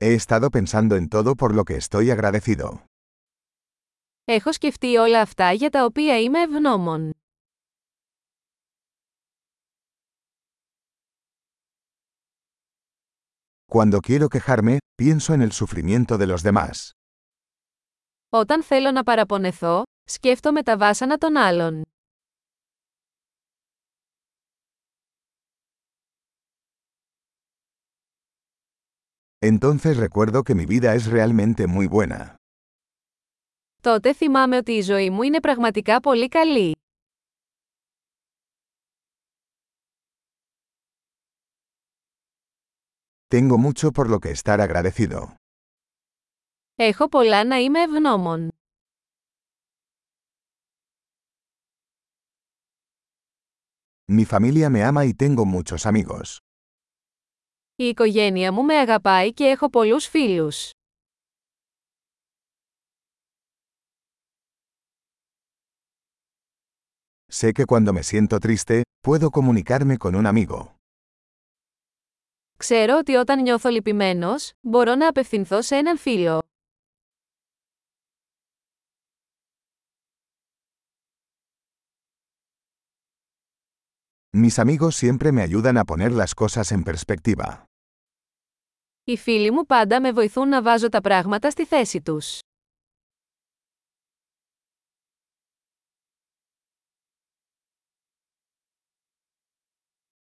He estado pensando en todo por lo que estoy agradecido. Έχω σκεφτεί όλα αυτά για τα οποία είμαι ευγνώμων. Cuando quiero quejarme, pienso en el sufrimiento de los demás. Όταν θέλω να παραπονεθώ, σκέφτομαι τα βάσανα των άλλων. Entonces recuerdo que mi vida es realmente muy buena. Τότε θυμάμαι ότι η ζωή μου είναι πραγματικά πολύ καλή. Tengo mucho por lo que estar agradecido. Έχω πολλά να είμαι ευγνώμων. Mi familia me ama y tengo muchos amigos. Η οικογένεια μου με αγαπάει και έχω πολλούς φίλους. Sé que cuando me siento triste, puedo comunicarme con un amigo. Ξέρω ότι όταν νιώθω λυπημένος, μπορώ να απευθυνθώ σε έναν φίλο. Mis amigos siempre me ayudan a poner las cosas en perspectiva. Οι φίλοι μου πάντα με βοηθούν να βάζω τα πράγματα στη θέση τους.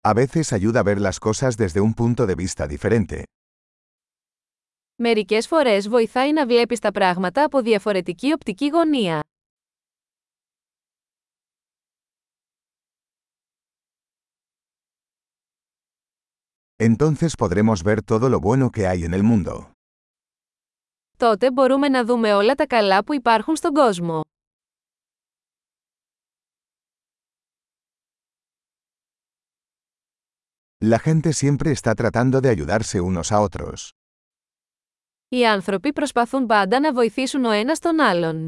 A veces ayuda a ver las cosas desde un punto de vista diferente. Μερικές φορές βοηθάει να βλέπεις τα πράγματα από διαφορετική οπτική γωνία. Entonces podremos ver todo lo bueno que hay en el mundo. Τότε μπορούμε να δούμε όλα τα καλά που υπάρχουν στον κόσμο. La gente siempre está tratando de ayudarse unos a otros. Οι άνθρωποι προσπαθούν πάντα να βοηθήσουν ο ένας τον άλλον.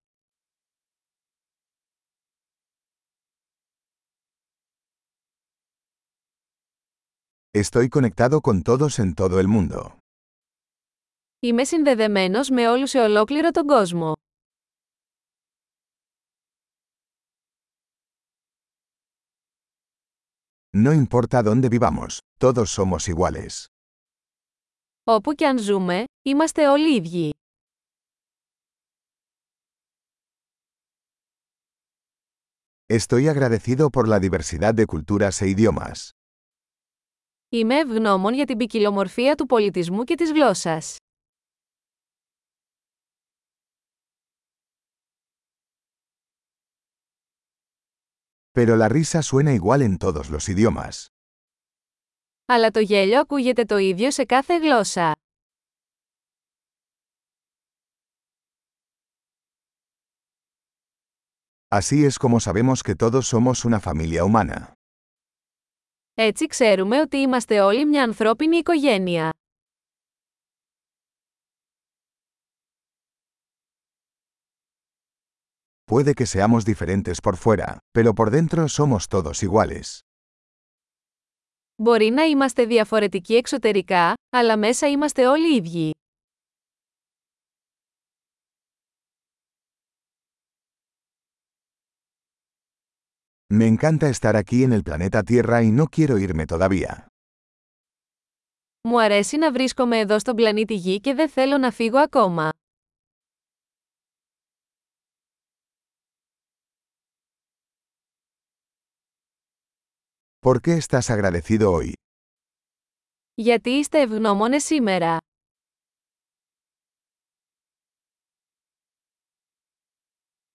Estoy conectado con todos en todo el mundo. Είμαι συνδεδεμένος με όλους σε ολόκληρο τον κόσμο. No importa dónde vivamos, todos somos iguales. Όπου και αν ζούμε, είμαστε όλοι ίδιοι. Estoy agradecido por la diversidad de culturas e idiomas. Είμαι ευγνώμων για την ποικιλομορφία του πολιτισμού και της γλώσσας. Pero la risa suena igual en todos los idiomas. Αλλά το γέλιο ακούγεται το ίδιο σε κάθε γλώσσα. Así es como sabemos que todos somos una familia humana. Έτσι ξέρουμε ότι είμαστε όλοι μια ανθρώπινη οικογένεια. Puede que seamos diferentes por fuera, pero por dentro somos todos iguales. Μπορεί να είμαστε διαφορετικοί εξωτερικά, αλλά μέσα είμαστε όλοι ίδιοι. Me encanta estar aquí en el planeta Tierra y no quiero irme todavía. Μου αρέσει να βρίσκομαι εδώ στον πλανήτη Γη και δεν θέλω να φύγω ακόμα. ¿Por qué estás agradecido hoy? Γιατί είστε ευγνώμονες σήμερα.